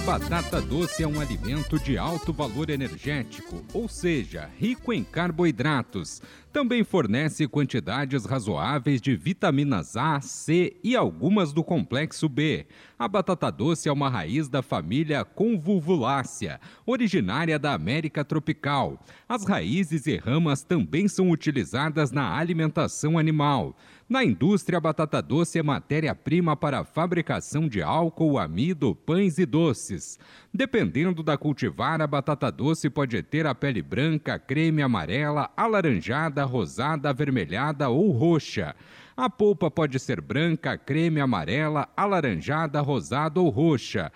A batata doce é um alimento de alto valor energético, ou seja, rico em carboidratos. Também fornece quantidades razoáveis de vitaminas A, C e algumas do complexo B. A batata doce é uma raiz da família Convolvulácea, originária da América tropical. As raízes e ramas também são utilizadas na alimentação animal. Na indústria, a batata doce é matéria-prima para a fabricação de álcool, amido, pães e doces. Dependendo da cultivar, a batata doce pode ter a pele branca, creme amarela, alaranjada, rosada, avermelhada ou roxa. A polpa pode ser branca, creme amarela, alaranjada, rosada ou roxa.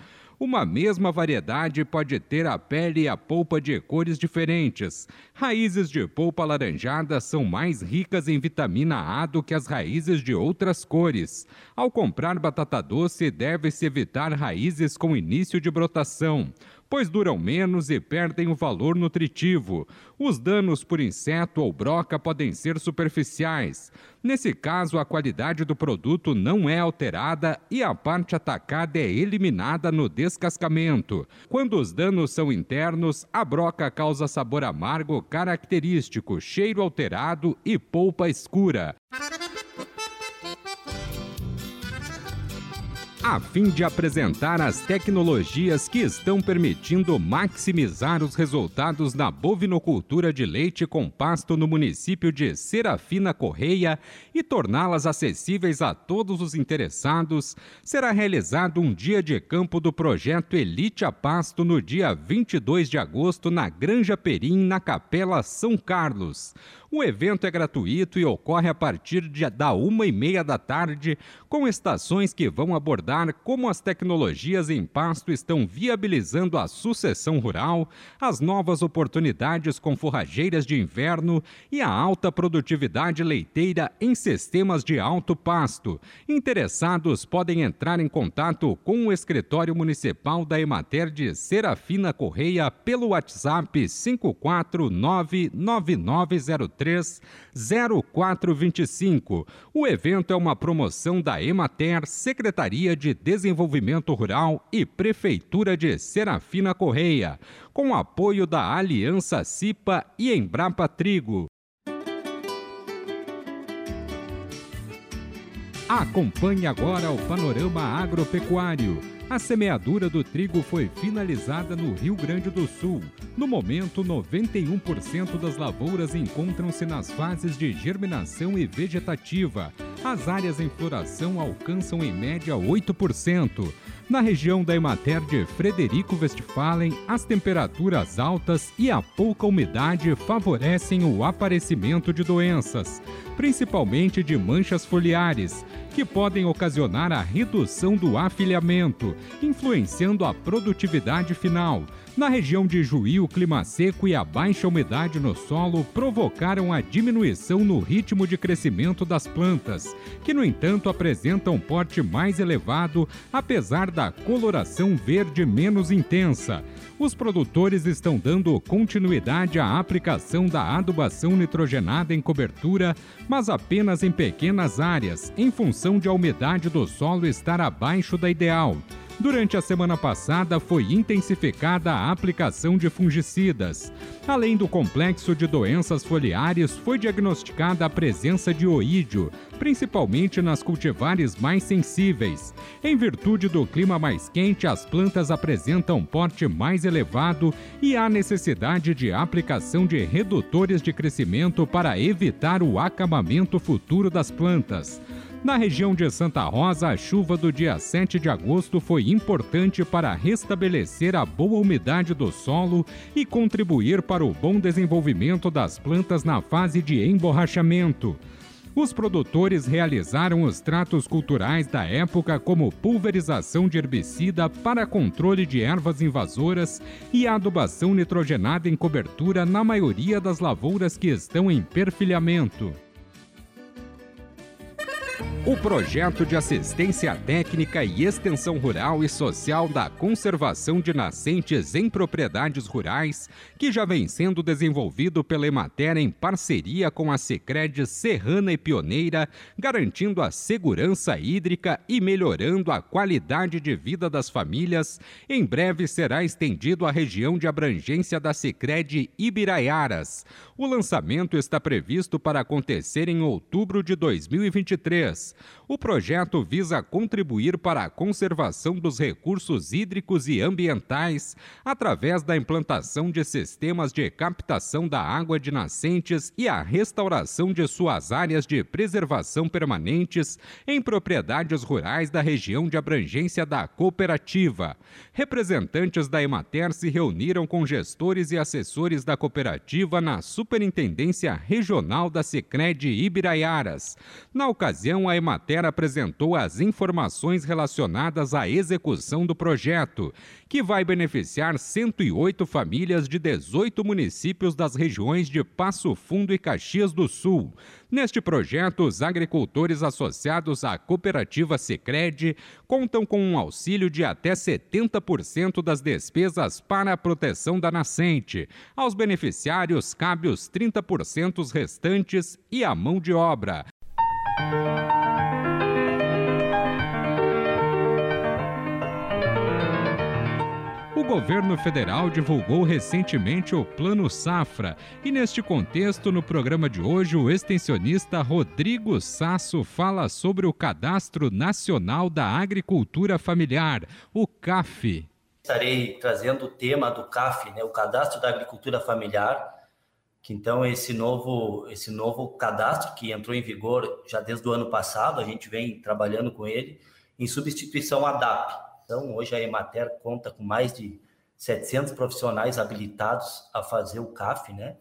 Uma mesma variedade pode ter a pele e a polpa de cores diferentes. Raízes de polpa alaranjada são mais ricas em vitamina A do que as raízes de outras cores. Ao comprar batata doce, deve-se evitar raízes com início de brotação pois duram menos e perdem o valor nutritivo. Os danos por inseto ou broca podem ser superficiais. Nesse caso, a qualidade do produto não é alterada e a parte atacada é eliminada no descascamento. Quando os danos são internos, a broca causa sabor amargo característico, cheiro alterado e polpa escura. A fim de apresentar as tecnologias que estão permitindo maximizar os resultados na bovinocultura de leite com pasto no município de Serafina Correia e torná-las acessíveis a todos os interessados, será realizado um dia de campo do projeto Elite a Pasto no dia 22 de agosto na Granja Perim, na Capela São Carlos. O evento é gratuito e ocorre a partir de, da uma e meia da tarde, com estações que vão abordar como as tecnologias em pasto estão viabilizando a sucessão rural, as novas oportunidades com forrageiras de inverno e a alta produtividade leiteira em sistemas de alto pasto. Interessados podem entrar em contato com o escritório municipal da Emater de Serafina Correia pelo WhatsApp 5499903 0425. O evento é uma promoção da Emater, Secretaria de Desenvolvimento Rural e Prefeitura de Serafina Correia, com apoio da Aliança CIPA e Embrapa Trigo. Acompanhe agora o panorama agropecuário. A semeadura do trigo foi finalizada no Rio Grande do Sul. No momento, 91% das lavouras encontram-se nas fases de germinação e vegetativa. As áreas em floração alcançam em média 8%. Na região da Emater de Frederico Westphalen, as temperaturas altas e a pouca umidade favorecem o aparecimento de doenças, principalmente de manchas foliares, que podem ocasionar a redução do afilhamento, influenciando a produtividade final. Na região de Juí, o clima seco e a baixa umidade no solo provocaram a diminuição no ritmo de crescimento das plantas, que, no entanto, apresentam porte mais elevado, apesar da coloração verde menos intensa. Os produtores estão dando continuidade à aplicação da adubação nitrogenada em cobertura, mas apenas em pequenas áreas, em função de a umidade do solo estar abaixo da ideal. Durante a semana passada, foi intensificada a aplicação de fungicidas. Além do complexo de doenças foliares, foi diagnosticada a presença de oídio, principalmente nas cultivares mais sensíveis. Em virtude do clima mais quente, as plantas apresentam porte mais elevado e há necessidade de aplicação de redutores de crescimento para evitar o acabamento futuro das plantas. Na região de Santa Rosa, a chuva do dia 7 de agosto foi importante para restabelecer a boa umidade do solo e contribuir para o bom desenvolvimento das plantas na fase de emborrachamento. Os produtores realizaram os tratos culturais da época, como pulverização de herbicida para controle de ervas invasoras e adubação nitrogenada em cobertura na maioria das lavouras que estão em perfilhamento. O projeto de assistência técnica e extensão rural e social da conservação de nascentes em propriedades rurais, que já vem sendo desenvolvido pela Emater em parceria com a Secred Serrana e Pioneira, garantindo a segurança hídrica e melhorando a qualidade de vida das famílias, em breve será estendido à região de abrangência da Secred Ibiraiaras. O lançamento está previsto para acontecer em outubro de 2023 dias o projeto visa contribuir para a conservação dos recursos hídricos e ambientais através da implantação de sistemas de captação da água de nascentes e a restauração de suas áreas de preservação permanentes em propriedades rurais da região de abrangência da cooperativa. Representantes da Emater se reuniram com gestores e assessores da cooperativa na Superintendência Regional da Secred Ibiraiaras. Na ocasião, a Emater apresentou as informações relacionadas à execução do projeto, que vai beneficiar 108 famílias de 18 municípios das regiões de Passo Fundo e Caxias do Sul. Neste projeto, os agricultores associados à cooperativa Sicredi contam com um auxílio de até 70% das despesas para a proteção da nascente. Aos beneficiários cabe os 30% restantes e a mão de obra. O governo federal divulgou recentemente o Plano Safra. E, neste contexto, no programa de hoje, o extensionista Rodrigo Sasso fala sobre o Cadastro Nacional da Agricultura Familiar, o CAF. Estarei trazendo o tema do CAF, né, o Cadastro da Agricultura Familiar, que então esse novo, esse novo cadastro que entrou em vigor já desde o ano passado, a gente vem trabalhando com ele, em substituição à DAP, então, hoje a Emater conta com mais de 700 profissionais habilitados a fazer o CAF, né?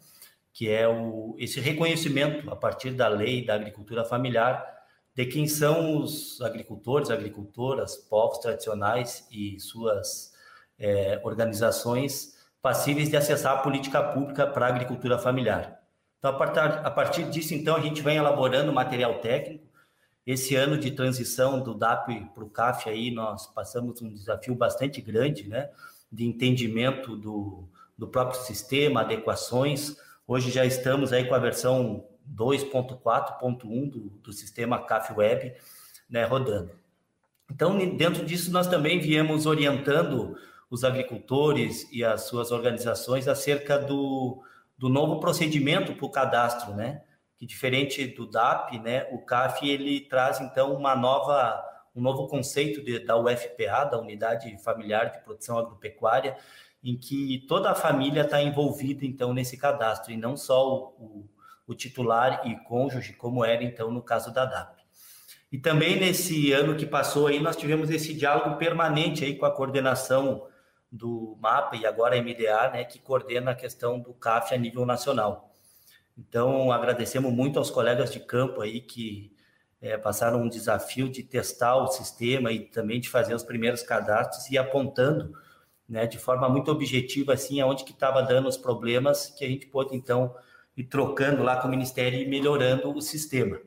que é o, esse reconhecimento a partir da lei da agricultura familiar de quem são os agricultores, agricultoras, povos tradicionais e suas é, organizações passíveis de acessar a política pública para a agricultura familiar. Então, a partir, a partir disso, então, a gente vem elaborando material técnico esse ano de transição do DAP para o CAF aí nós passamos um desafio bastante grande, né, de entendimento do, do próprio sistema, adequações. Hoje já estamos aí com a versão 2.4.1 do, do sistema CAF Web, né, rodando. Então, dentro disso, nós também viemos orientando os agricultores e as suas organizações acerca do, do novo procedimento para o cadastro, né? Que diferente do DAP, né, o CAF ele traz então uma nova um novo conceito de, da UFPA, da Unidade Familiar de Produção Agropecuária, em que toda a família está envolvida então nesse cadastro e não só o, o, o titular e cônjuge, como era então no caso da DAP. E também nesse ano que passou aí nós tivemos esse diálogo permanente aí com a coordenação do MAPA e agora a MDA, né, que coordena a questão do CAF a nível nacional. Então, agradecemos muito aos colegas de campo aí que é, passaram um desafio de testar o sistema e também de fazer os primeiros cadastros e apontando, né, de forma muito objetiva, assim, aonde que estava dando os problemas, que a gente pôde, então, ir trocando lá com o Ministério e melhorando o sistema.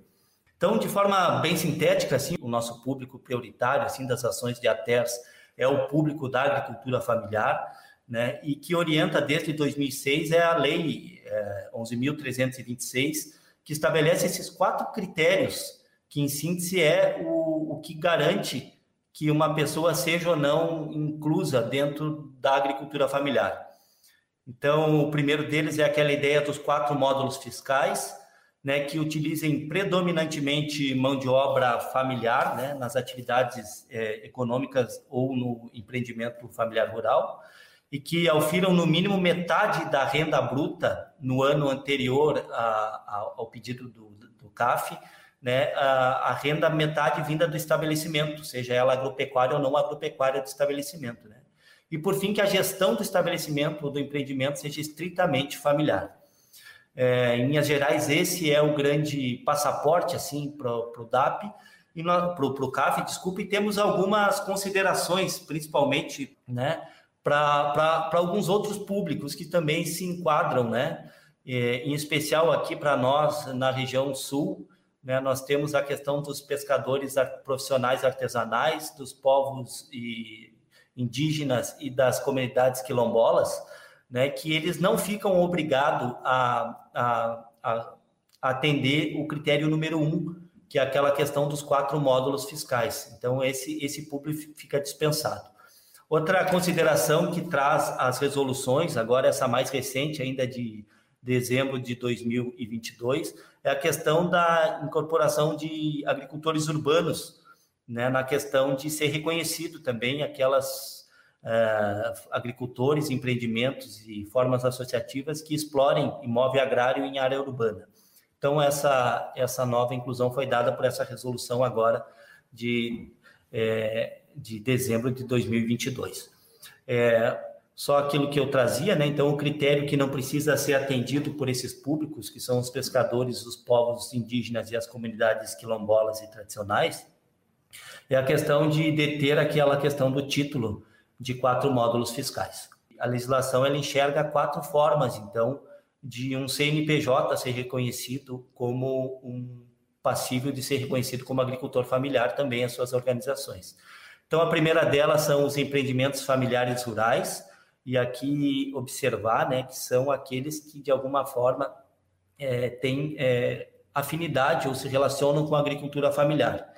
Então, de forma bem sintética, assim, o nosso público prioritário, assim, das ações de ATERS é o público da agricultura familiar, né, e que orienta desde 2006 é a Lei é, 11.326, que estabelece esses quatro critérios, que em síntese é o, o que garante que uma pessoa seja ou não inclusa dentro da agricultura familiar. Então, o primeiro deles é aquela ideia dos quatro módulos fiscais, né, que utilizem predominantemente mão de obra familiar, né, nas atividades é, econômicas ou no empreendimento familiar rural e que aufiram no mínimo metade da renda bruta no ano anterior a, a, ao pedido do, do CAF, né, a, a, renda metade vinda do estabelecimento, seja ela agropecuária ou não agropecuária do estabelecimento. Né? E, por fim, que a gestão do estabelecimento ou do empreendimento seja estritamente familiar. É, em linhas gerais, esse é o grande passaporte assim para o DAP para o CAF, desculpe, e temos algumas considerações, principalmente, né, para alguns outros públicos que também se enquadram, né? É, em especial aqui para nós na região sul, né, nós temos a questão dos pescadores profissionais artesanais, dos povos e indígenas e das comunidades quilombolas, né, que eles não ficam obrigados a, a, a atender o critério número um, que é aquela questão dos quatro módulos fiscais. Então, esse, esse público fica dispensado. Outra consideração que traz as resoluções, agora essa mais recente, ainda de dezembro de 2022, é a questão da incorporação de agricultores urbanos, né, na questão de ser reconhecido também aquelas uh, agricultores, empreendimentos e formas associativas que explorem imóvel agrário em área urbana. Então, essa, essa nova inclusão foi dada por essa resolução agora de, é, de dezembro de 2022. É, só aquilo que eu trazia, né? Então, o critério que não precisa ser atendido por esses públicos, que são os pescadores, os povos indígenas e as comunidades quilombolas e tradicionais, é a questão de deter aquela questão do título de quatro módulos fiscais. A legislação ela enxerga quatro formas, então, de um CNPJ ser reconhecido como um passível de ser reconhecido como agricultor familiar também as suas organizações. Então, a primeira delas são os empreendimentos familiares rurais, e aqui observar né, que são aqueles que, de alguma forma, é, têm é, afinidade ou se relacionam com a agricultura familiar.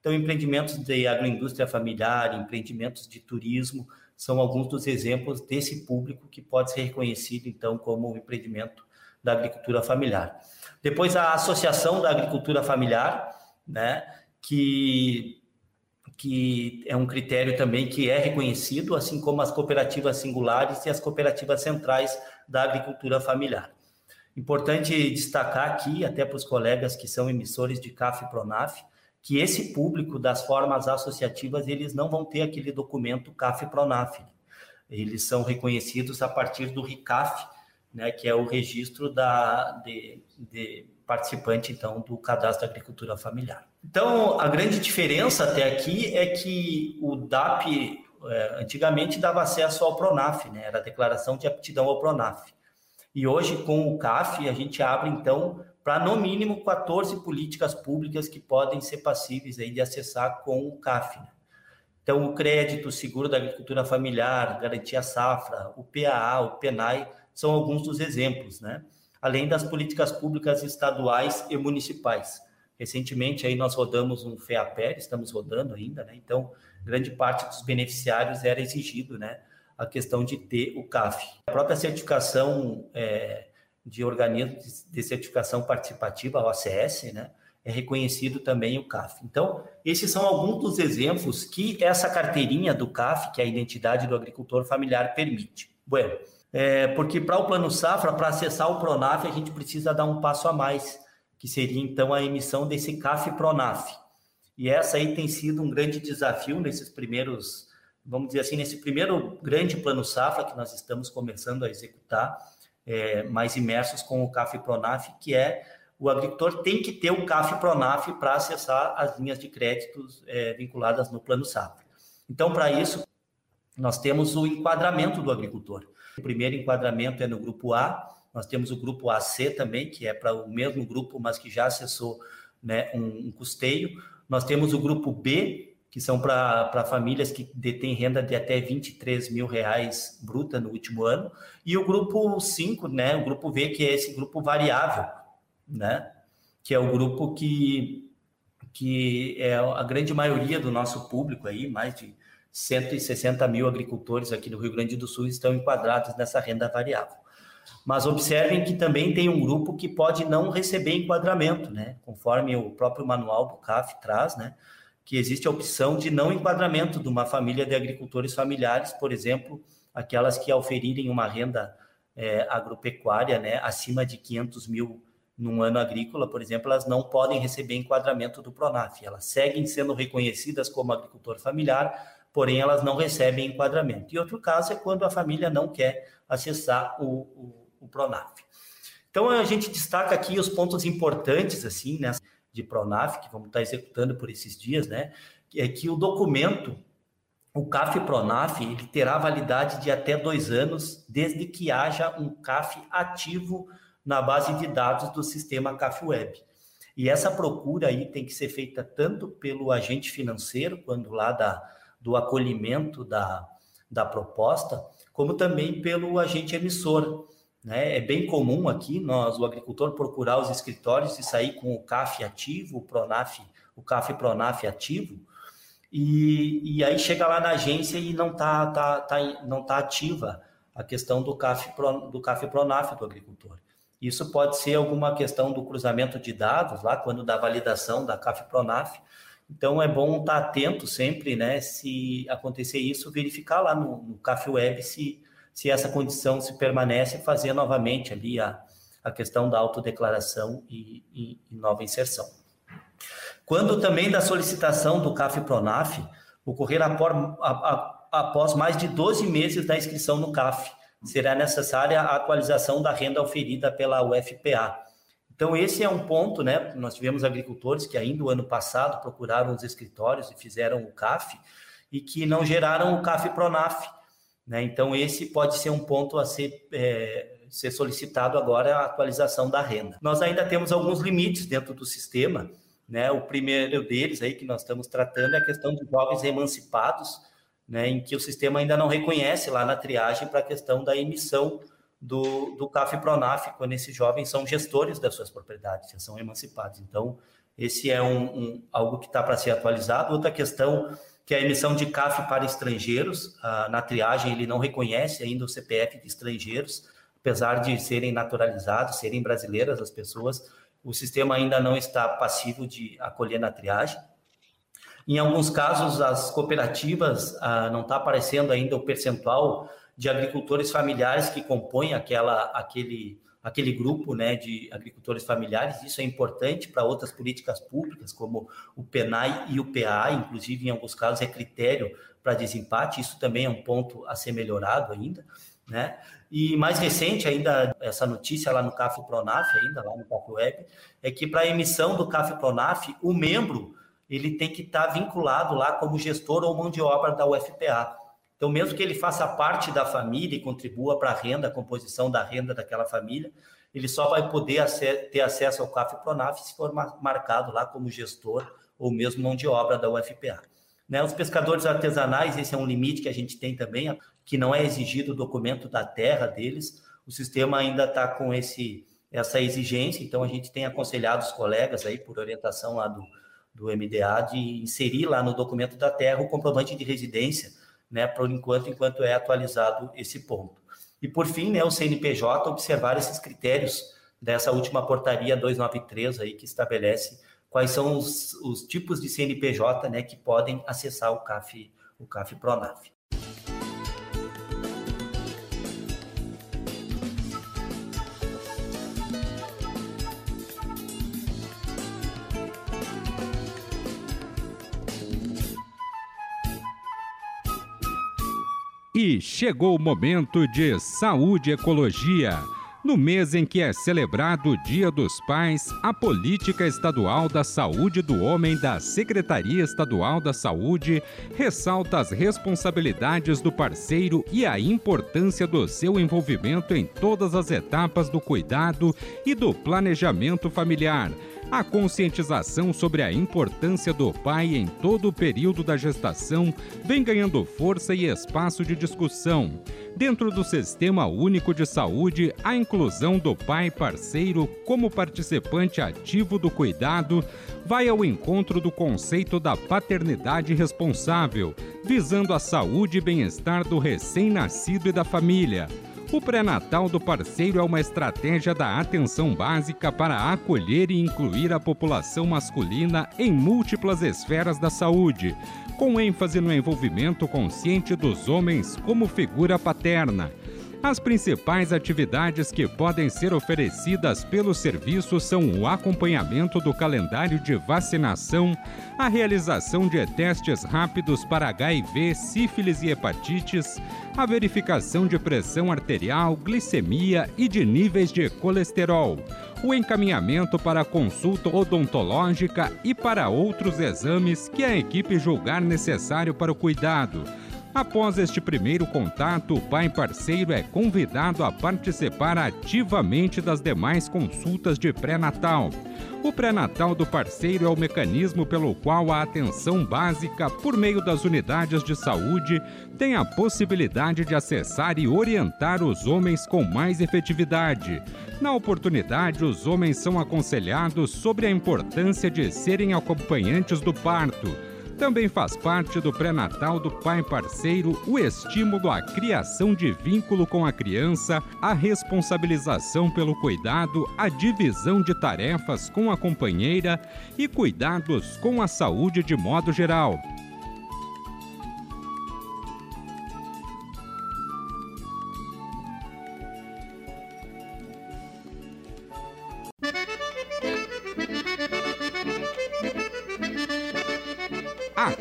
Então, empreendimentos de agroindústria familiar, empreendimentos de turismo, são alguns dos exemplos desse público que pode ser reconhecido, então, como empreendimento da agricultura familiar. Depois, a Associação da Agricultura Familiar, né, que, que é um critério também que é reconhecido, assim como as cooperativas singulares e as cooperativas centrais da agricultura familiar. Importante destacar aqui, até para os colegas que são emissores de CAF e PRONAF, que esse público das formas associativas, eles não vão ter aquele documento CAF-PRONAF. Eles são reconhecidos a partir do RICAF, né, que é o registro da, de, de participante, então, do cadastro da agricultura familiar. Então, a grande diferença até aqui é que o DAP, é, antigamente, dava acesso ao PRONAF, né, era a declaração de aptidão ao PRONAF. E hoje, com o CAF, a gente abre, então, para no mínimo 14 políticas públicas que podem ser passíveis aí de acessar com o CAF. Né? Então, o crédito, o seguro da agricultura familiar, garantia safra, o PAA, o PENAI, são alguns dos exemplos, né? Além das políticas públicas estaduais e municipais. Recentemente aí nós rodamos um FEAPER, estamos rodando ainda, né? Então, grande parte dos beneficiários era exigido, né? A questão de ter o CAF. A própria certificação é, de organismos de certificação participativa, a OCS, né? É reconhecido também o CAF. Então, esses são alguns dos exemplos que essa carteirinha do CAF, que é a identidade do agricultor familiar, permite. Bueno, é, porque para o Plano Safra, para acessar o Pronaf, a gente precisa dar um passo a mais, que seria então a emissão desse CAF Pronaf. E essa aí tem sido um grande desafio nesses primeiros, vamos dizer assim, nesse primeiro grande Plano Safra que nós estamos começando a executar, é, mais imersos com o CAF Pronaf, que é o agricultor tem que ter o CAF Pronaf para acessar as linhas de créditos é, vinculadas no Plano Safra. Então, para isso, nós temos o enquadramento do agricultor. O primeiro enquadramento é no grupo A, nós temos o grupo AC também, que é para o mesmo grupo, mas que já acessou né, um, um custeio. Nós temos o grupo B, que são para famílias que detêm renda de até 23 mil reais bruta no último ano, e o grupo 5, né, o grupo V, que é esse grupo variável, né, que é o grupo que, que é a grande maioria do nosso público aí, mais de 160 mil agricultores aqui no Rio Grande do Sul estão enquadrados nessa renda variável. Mas observem que também tem um grupo que pode não receber enquadramento, né? Conforme o próprio manual do CAF traz, né? que existe a opção de não enquadramento de uma família de agricultores familiares, por exemplo, aquelas que oferirem uma renda é, agropecuária né, acima de 500 mil num ano agrícola, por exemplo, elas não podem receber enquadramento do PRONAF. Elas seguem sendo reconhecidas como agricultor familiar, porém elas não recebem enquadramento. E outro caso é quando a família não quer acessar o, o, o PRONAF. Então a gente destaca aqui os pontos importantes assim, né? de Pronaf, que vamos estar executando por esses dias, né? É que o documento, o CAF Pronaf, ele terá validade de até dois anos, desde que haja um CAF ativo na base de dados do sistema CAF Web. E essa procura aí tem que ser feita tanto pelo agente financeiro, quando lá da, do acolhimento da, da proposta, como também pelo agente emissor. Né? É bem comum aqui nós, o agricultor, procurar os escritórios e sair com o CAF ativo, o Pronaf, o CAF Pronaf ativo, e, e aí chega lá na agência e não está tá, tá, não tá ativa a questão do CAF, do CAF Pronaf do agricultor. Isso pode ser alguma questão do cruzamento de dados, lá quando da validação da CAF Pronaf. Então é bom estar atento sempre, né? Se acontecer isso, verificar lá no, no CAF Web se, se essa condição se permanece, fazer novamente ali a, a questão da autodeclaração e, e, e nova inserção. Quando também da solicitação do CAF Pronaf ocorrer após mais de 12 meses da inscrição no CAF, será necessária a atualização da renda oferida pela UFPA. Então, esse é um ponto, né? Nós tivemos agricultores que ainda o ano passado procuraram os escritórios e fizeram o CAF e que não geraram o CAF Pronaf. Né? Então, esse pode ser um ponto a ser, é, ser solicitado agora, a atualização da renda. Nós ainda temos alguns limites dentro do sistema, né? O primeiro deles aí que nós estamos tratando é a questão de jovens emancipados, né? Em que o sistema ainda não reconhece lá na triagem para a questão da emissão do, do CAF Pronaf, quando esses jovens são gestores das suas propriedades, já são emancipados. Então, esse é um, um algo que está para ser atualizado. Outra questão que é a emissão de CAF para estrangeiros. Ah, na triagem, ele não reconhece ainda o CPF de estrangeiros, apesar de serem naturalizados, serem brasileiras as pessoas, o sistema ainda não está passivo de acolher na triagem. Em alguns casos, as cooperativas ah, não está aparecendo ainda o percentual de agricultores familiares que compõem aquela, aquele, aquele grupo né, de agricultores familiares. Isso é importante para outras políticas públicas, como o PENAI e o PA, inclusive, em alguns casos, é critério para desempate. Isso também é um ponto a ser melhorado ainda. Né? E mais recente ainda, essa notícia lá no CAF Pronaf, ainda lá no CAF Web, é que para a emissão do CAF Pronaf, o membro ele tem que estar tá vinculado lá como gestor ou mão de obra da UFPA. Então, mesmo que ele faça parte da família e contribua para a renda, a composição da renda daquela família, ele só vai poder ter acesso ao CAF Pronaf se for marcado lá como gestor ou mesmo mão de obra da UFPA. Né? Os pescadores artesanais, esse é um limite que a gente tem também, que não é exigido o documento da terra deles. O sistema ainda está com esse, essa exigência, então a gente tem aconselhado os colegas aí, por orientação lá do, do MDA, de inserir lá no documento da terra o comprovante de residência, né, por enquanto, enquanto é atualizado esse ponto. E por fim, né, o CNPJ observar esses critérios dessa última portaria 293 aí que estabelece quais são os, os tipos de CNPJ né, que podem acessar o CAF, o CAF Pronaf. E chegou o momento de saúde e ecologia. No mês em que é celebrado o Dia dos Pais, a Política Estadual da Saúde do Homem da Secretaria Estadual da Saúde ressalta as responsabilidades do parceiro e a importância do seu envolvimento em todas as etapas do cuidado e do planejamento familiar a conscientização sobre a importância do pai em todo o período da gestação vem ganhando força e espaço de discussão. Dentro do Sistema Único de Saúde, a inclusão do pai parceiro como participante ativo do cuidado vai ao encontro do conceito da paternidade responsável, visando a saúde e bem-estar do recém-nascido e da família. O pré-natal do parceiro é uma estratégia da atenção básica para acolher e incluir a população masculina em múltiplas esferas da saúde, com ênfase no envolvimento consciente dos homens como figura paterna. As principais atividades que podem ser oferecidas pelo serviço são o acompanhamento do calendário de vacinação, a realização de testes rápidos para HIV, sífilis e hepatites, a verificação de pressão arterial, glicemia e de níveis de colesterol, o encaminhamento para consulta odontológica e para outros exames que a equipe julgar necessário para o cuidado Após este primeiro contato, o pai parceiro é convidado a participar ativamente das demais consultas de pré-natal. O pré-natal do parceiro é o mecanismo pelo qual a atenção básica, por meio das unidades de saúde, tem a possibilidade de acessar e orientar os homens com mais efetividade. Na oportunidade, os homens são aconselhados sobre a importância de serem acompanhantes do parto também faz parte do pré-natal do pai parceiro o estímulo à criação de vínculo com a criança, a responsabilização pelo cuidado, a divisão de tarefas com a companheira e cuidados com a saúde de modo geral.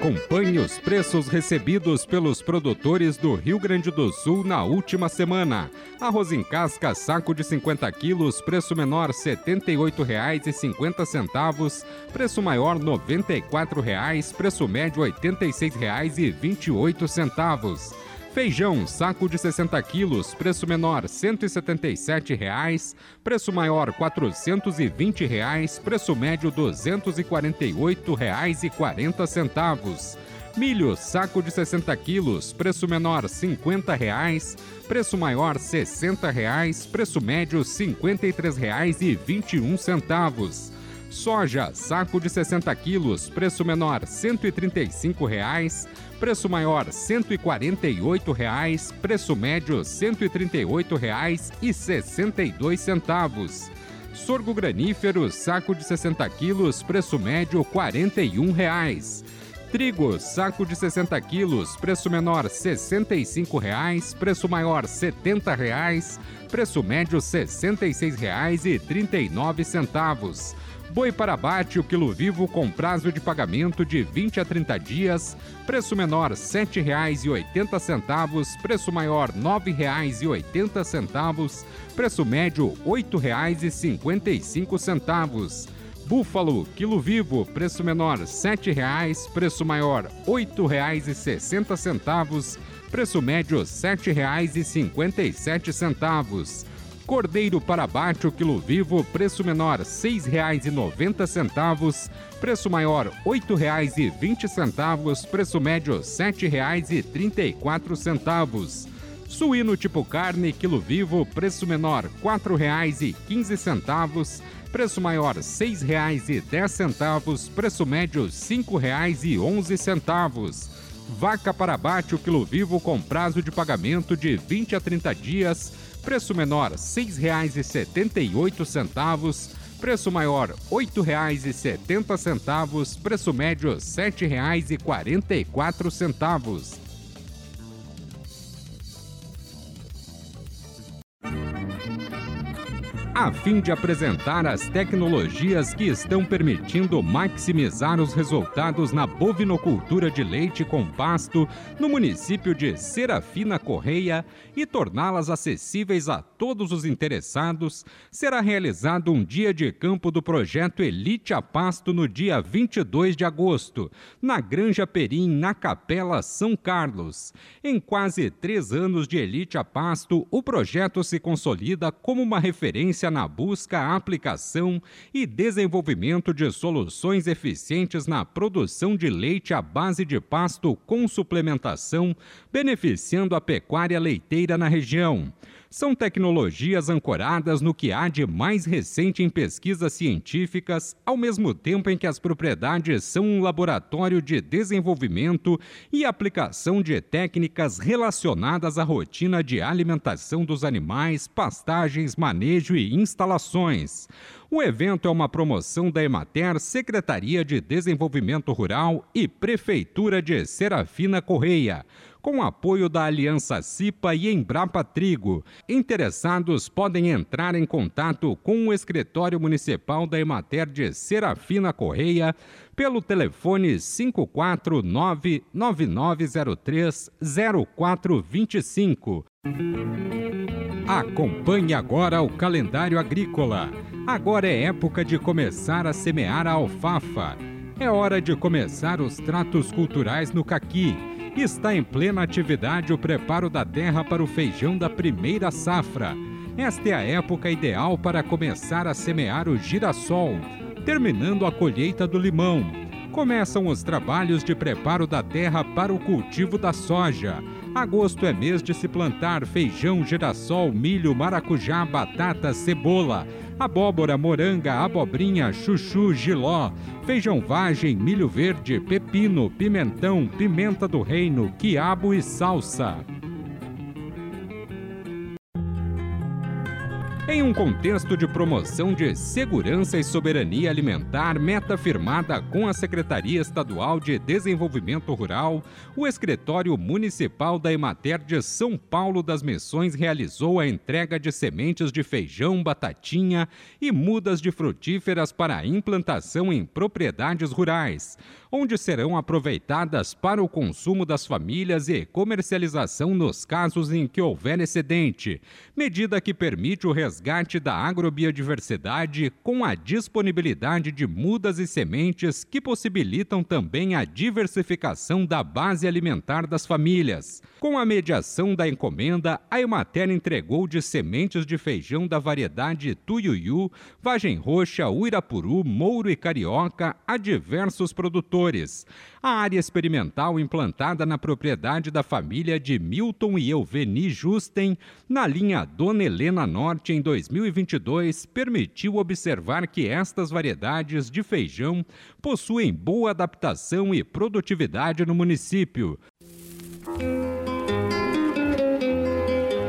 Acompanhe os preços recebidos pelos produtores do Rio Grande do Sul na última semana. Arroz em casca, saco de 50 quilos, preço menor R$ 78,50, preço maior R$ 94,00, preço médio R$ 86,28. Feijão, saco de 60 quilos, preço menor 177 reais, preço maior 420 reais, preço médio R$ 248,40. Milho, saco de 60 quilos, preço menor 50 reais, preço maior 60 reais, preço médio R$ 53,21. Soja, saco de 60 quilos, preço menor 135 reais, preço maior R$ 148,00, preço médio R$ 138,62. Sorgo granífero, saco de 60 quilos, preço médio R$ 41,00. Trigo, saco de 60 quilos, preço menor R$ 65,00, preço maior R$ 70,00, preço médio R$ 66,39. Boi para abate, o quilo vivo com prazo de pagamento de 20 a 30 dias, preço menor R$ 7,80, preço maior R$ 9,80, preço médio R$ 8,55. Búfalo, quilo vivo, preço menor R$ 7,00, preço maior R$ 8,60, preço médio R$ 7,57. Cordeiro para abate o quilo vivo, preço menor R$ 6,90, preço maior R$ 8,20, preço médio R$ 7,34. Suíno tipo carne, quilo vivo, preço menor R$ 4,15, preço maior R$ 6,10, preço médio R$ 5,11. Vaca para abate o quilo vivo com prazo de pagamento de 20 a 30 dias, Preço menor R$ 6,78. Preço maior R$ 8,70. Preço médio R$ 7,44. A fim de apresentar as tecnologias que estão permitindo maximizar os resultados na bovinocultura de leite com pasto no município de Serafina Correia e torná-las acessíveis a todos os interessados, será realizado um dia de campo do projeto Elite a Pasto no dia 22 de agosto, na Granja Perim, na Capela São Carlos. Em quase três anos de Elite a Pasto, o projeto se consolida como uma referência na busca, aplicação e desenvolvimento de soluções eficientes na produção de leite à base de pasto com suplementação, beneficiando a pecuária leiteira na região. São tecnologias ancoradas no que há de mais recente em pesquisas científicas, ao mesmo tempo em que as propriedades são um laboratório de desenvolvimento e aplicação de técnicas relacionadas à rotina de alimentação dos animais, pastagens, manejo e instalações. O evento é uma promoção da Emater, Secretaria de Desenvolvimento Rural e Prefeitura de Serafina Correia com apoio da Aliança CIPA e Embrapa Trigo. Interessados podem entrar em contato com o escritório municipal da Emater de Serafina Correia pelo telefone 54999030425. Acompanhe agora o calendário agrícola. Agora é época de começar a semear a alfafa. É hora de começar os tratos culturais no caqui Está em plena atividade o preparo da terra para o feijão da primeira safra. Esta é a época ideal para começar a semear o girassol, terminando a colheita do limão. Começam os trabalhos de preparo da terra para o cultivo da soja. Agosto é mês de se plantar feijão, girassol, milho, maracujá, batata, cebola, abóbora, moranga, abobrinha, chuchu, giló, feijão vagem, milho verde, pepino, pimentão, pimenta do reino, quiabo e salsa. Em um contexto de promoção de segurança e soberania alimentar, meta firmada com a Secretaria Estadual de Desenvolvimento Rural, o Escritório Municipal da Emater de São Paulo das Missões realizou a entrega de sementes de feijão, batatinha e mudas de frutíferas para implantação em propriedades rurais, onde serão aproveitadas para o consumo das famílias e comercialização nos casos em que houver excedente, medida que permite o resgate da agrobiodiversidade com a disponibilidade de mudas e sementes que possibilitam também a diversificação da base alimentar das famílias. Com a mediação da encomenda, a Emater entregou de sementes de feijão da variedade Tuiuiu, Vagem Roxa, Uirapuru, Mouro e Carioca a diversos produtores. A área experimental implantada na propriedade da família de Milton e Euveni Justen, na linha Dona Helena Norte, em 2022, permitiu observar que estas variedades de feijão possuem boa adaptação e produtividade no município.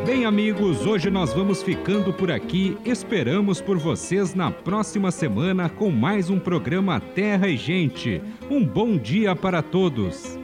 Bem, amigos, hoje nós vamos ficando por aqui. Esperamos por vocês na próxima semana com mais um programa Terra e Gente. Um bom dia para todos.